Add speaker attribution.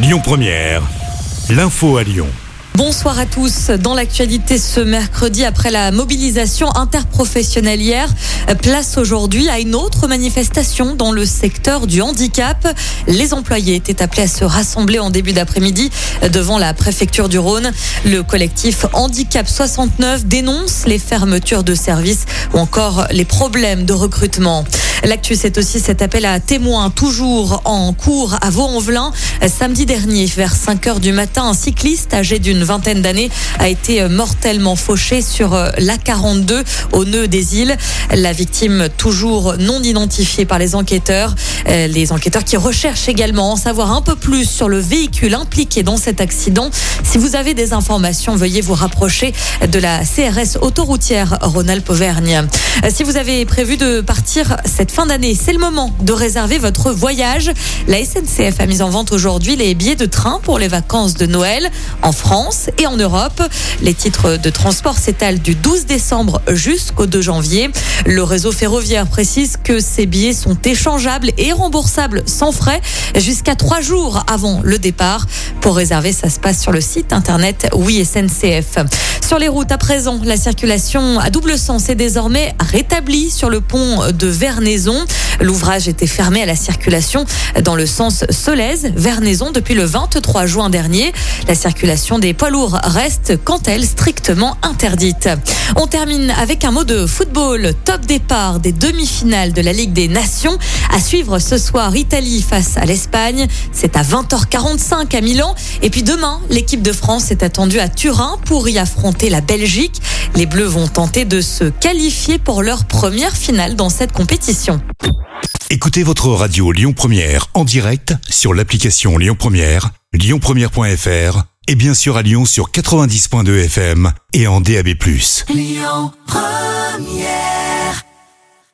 Speaker 1: Lyon Première, l'info à Lyon.
Speaker 2: Bonsoir à tous. Dans l'actualité ce mercredi, après la mobilisation interprofessionnelle hier, place aujourd'hui à une autre manifestation dans le secteur du handicap. Les employés étaient appelés à se rassembler en début d'après-midi devant la préfecture du Rhône. Le collectif Handicap 69 dénonce les fermetures de services ou encore les problèmes de recrutement. L'actu, c'est aussi cet appel à témoins, toujours en cours à Vaux-en-Velin. Samedi dernier, vers 5 heures du matin, un cycliste âgé d'une vingtaine d'années a été mortellement fauché sur la 42 au nœud des îles. La victime, toujours non identifiée par les enquêteurs. Les enquêteurs qui recherchent également en savoir un peu plus sur le véhicule impliqué dans cet accident. Si vous avez des informations, veuillez vous rapprocher de la CRS autoroutière Rhône-Alpes-Auvergne. Si vous avez prévu de partir cette fin d'année, c'est le moment de réserver votre voyage. La SNCF a mis en vente aujourd'hui les billets de train pour les vacances de Noël en France et en Europe. Les titres de transport s'étalent du 12 décembre jusqu'au 2 janvier. Le réseau ferroviaire précise que ces billets sont échangeables et remboursables sans frais jusqu'à trois jours avant le départ. Pour réserver, ça se passe sur le site internet Oui SNCF. Sur les routes à présent, la circulation à double sens est désormais rétablie sur le pont de Vernaison. L'ouvrage était fermé à la circulation dans le sens Solèze-Vernaison depuis le 23 juin dernier. La circulation des poids lourds reste, quant à elle, strictement interdite. On termine avec un mot de football. Top départ des demi-finales de la Ligue des Nations. À suivre ce soir, Italie face à l'Espagne. C'est à 20h45 à Milan. Et puis demain, l'équipe de France est attendue à Turin pour y affronter la Belgique. Les Bleus vont tenter de se qualifier pour leur première finale dans cette compétition.
Speaker 1: Écoutez votre radio Lyon Première en direct sur l'application Lyon Première, lyonpremière.fr et bien sûr à Lyon sur 90.2 FM et en DAB+.
Speaker 3: Lyon Première